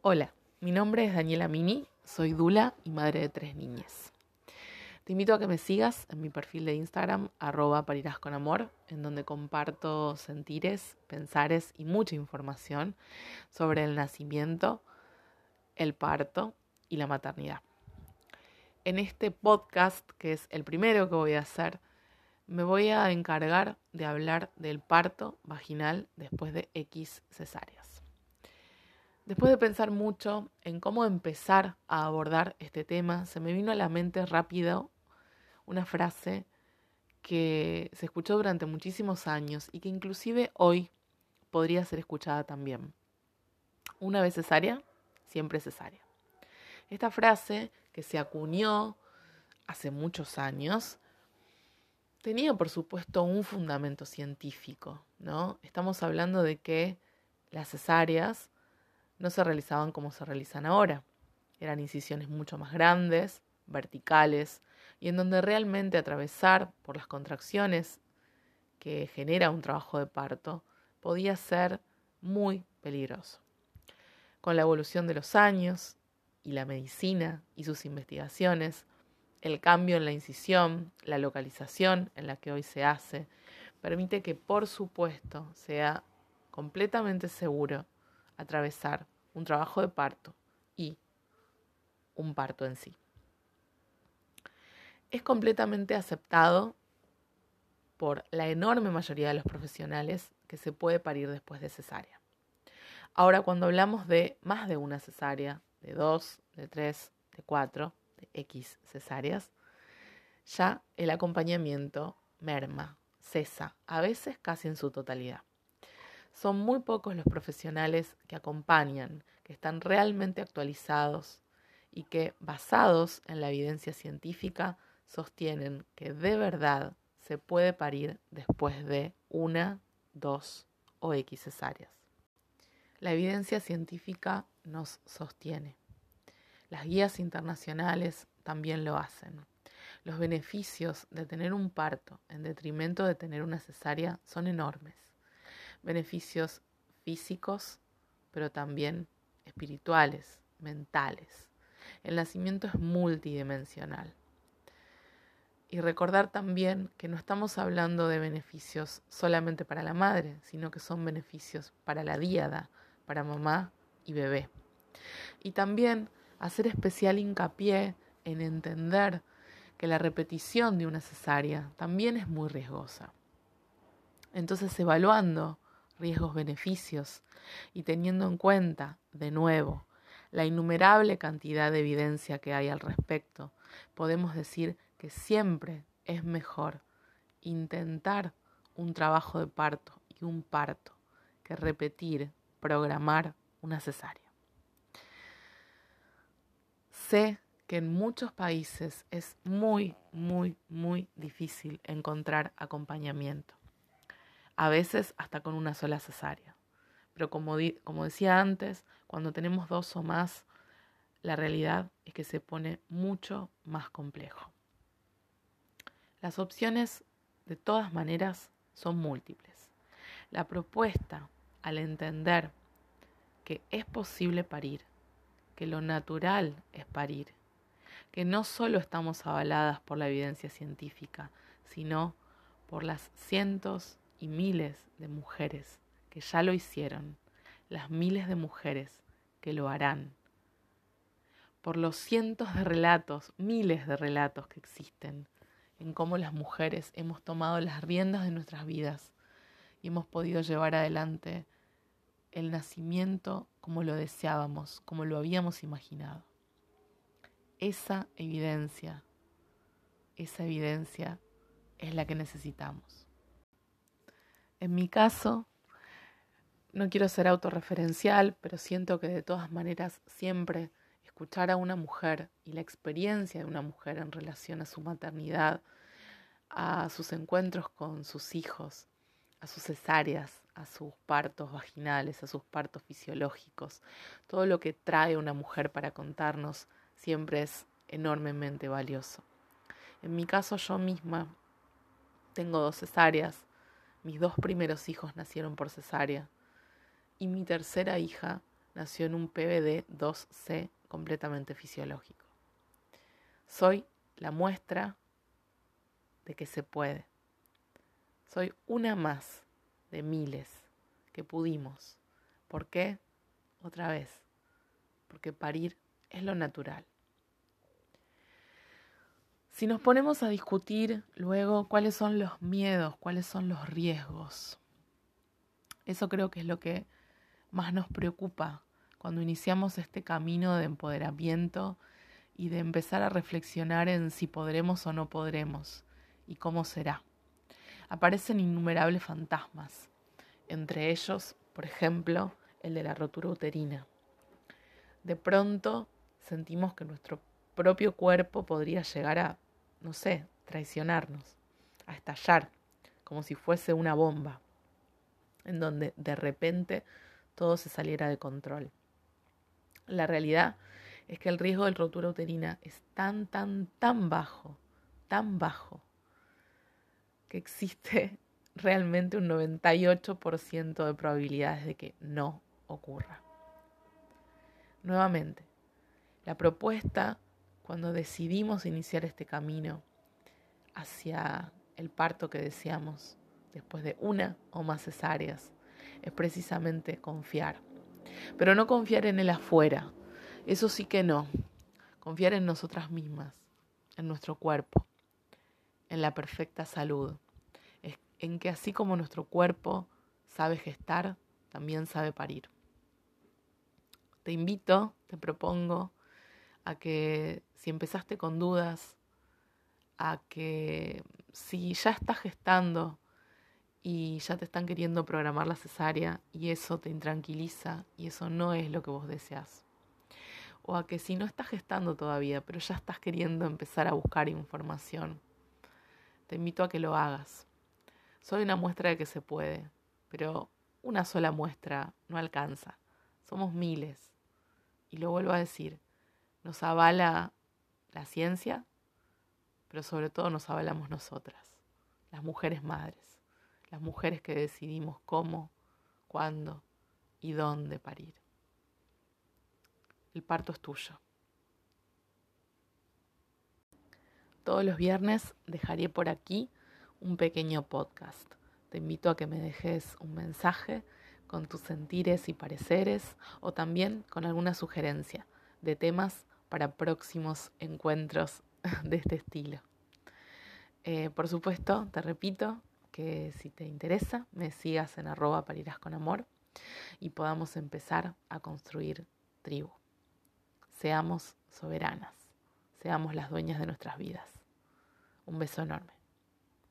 Hola, mi nombre es Daniela Mini, soy Dula y madre de tres niñas. Te invito a que me sigas en mi perfil de Instagram, arroba parirás con amor, en donde comparto sentires, pensares y mucha información sobre el nacimiento, el parto y la maternidad. En este podcast, que es el primero que voy a hacer, me voy a encargar de hablar del parto vaginal después de X cesáreas. Después de pensar mucho en cómo empezar a abordar este tema, se me vino a la mente rápido una frase que se escuchó durante muchísimos años y que inclusive hoy podría ser escuchada también. Una vez cesárea, siempre cesárea. Esta frase que se acuñó hace muchos años tenía por supuesto un fundamento científico, ¿no? Estamos hablando de que las cesáreas no se realizaban como se realizan ahora. Eran incisiones mucho más grandes, verticales, y en donde realmente atravesar por las contracciones que genera un trabajo de parto podía ser muy peligroso. Con la evolución de los años y la medicina y sus investigaciones, el cambio en la incisión, la localización en la que hoy se hace, permite que por supuesto sea completamente seguro atravesar un trabajo de parto y un parto en sí. Es completamente aceptado por la enorme mayoría de los profesionales que se puede parir después de cesárea. Ahora, cuando hablamos de más de una cesárea, de dos, de tres, de cuatro, de X cesáreas, ya el acompañamiento merma, cesa, a veces casi en su totalidad. Son muy pocos los profesionales que acompañan, que están realmente actualizados y que, basados en la evidencia científica, sostienen que de verdad se puede parir después de una, dos o X cesáreas. La evidencia científica nos sostiene. Las guías internacionales también lo hacen. Los beneficios de tener un parto en detrimento de tener una cesárea son enormes. Beneficios físicos, pero también espirituales, mentales. El nacimiento es multidimensional. Y recordar también que no estamos hablando de beneficios solamente para la madre, sino que son beneficios para la díada, para mamá y bebé. Y también hacer especial hincapié en entender que la repetición de una cesárea también es muy riesgosa. Entonces, evaluando riesgos-beneficios y teniendo en cuenta, de nuevo, la innumerable cantidad de evidencia que hay al respecto, podemos decir que siempre es mejor intentar un trabajo de parto y un parto que repetir, programar una cesárea. Sé que en muchos países es muy, muy, muy difícil encontrar acompañamiento. A veces hasta con una sola cesárea. Pero como, como decía antes, cuando tenemos dos o más, la realidad es que se pone mucho más complejo. Las opciones, de todas maneras, son múltiples. La propuesta, al entender que es posible parir, que lo natural es parir, que no solo estamos avaladas por la evidencia científica, sino por las cientos y miles de mujeres que ya lo hicieron, las miles de mujeres que lo harán, por los cientos de relatos, miles de relatos que existen en cómo las mujeres hemos tomado las riendas de nuestras vidas y hemos podido llevar adelante el nacimiento como lo deseábamos, como lo habíamos imaginado. Esa evidencia, esa evidencia es la que necesitamos. En mi caso, no quiero ser autorreferencial, pero siento que de todas maneras siempre escuchar a una mujer y la experiencia de una mujer en relación a su maternidad, a sus encuentros con sus hijos, a sus cesáreas, a sus partos vaginales, a sus partos fisiológicos. Todo lo que trae una mujer para contarnos siempre es enormemente valioso. En mi caso yo misma tengo dos cesáreas, mis dos primeros hijos nacieron por cesárea y mi tercera hija nació en un PBD 2C completamente fisiológico. Soy la muestra de que se puede. Soy una más de miles que pudimos. ¿Por qué? Otra vez, porque parir es lo natural. Si nos ponemos a discutir luego cuáles son los miedos, cuáles son los riesgos, eso creo que es lo que más nos preocupa cuando iniciamos este camino de empoderamiento y de empezar a reflexionar en si podremos o no podremos y cómo será. Aparecen innumerables fantasmas, entre ellos, por ejemplo, el de la rotura uterina. De pronto sentimos que nuestro propio cuerpo podría llegar a, no sé, traicionarnos, a estallar, como si fuese una bomba, en donde de repente todo se saliera de control. La realidad es que el riesgo de rotura uterina es tan, tan, tan bajo, tan bajo, que existe realmente un 98% de probabilidades de que no ocurra. Nuevamente, la propuesta cuando decidimos iniciar este camino hacia el parto que deseamos después de una o más cesáreas es precisamente confiar. Pero no confiar en el afuera, eso sí que no. Confiar en nosotras mismas, en nuestro cuerpo, en la perfecta salud, en que así como nuestro cuerpo sabe gestar, también sabe parir. Te invito, te propongo a que si empezaste con dudas, a que si ya estás gestando y ya te están queriendo programar la cesárea y eso te intranquiliza y eso no es lo que vos deseas. O a que si no estás gestando todavía, pero ya estás queriendo empezar a buscar información, te invito a que lo hagas. Soy una muestra de que se puede, pero una sola muestra no alcanza. Somos miles y lo vuelvo a decir, nos avala la ciencia, pero sobre todo nos avalamos nosotras, las mujeres madres, las mujeres que decidimos cómo, cuándo y dónde parir. El parto es tuyo. Todos los viernes dejaré por aquí un pequeño podcast. Te invito a que me dejes un mensaje con tus sentires y pareceres o también con alguna sugerencia de temas para próximos encuentros de este estilo. Eh, por supuesto, te repito que si te interesa, me sigas en arroba parirás con amor y podamos empezar a construir tribu. Seamos soberanas, seamos las dueñas de nuestras vidas. Un beso enorme.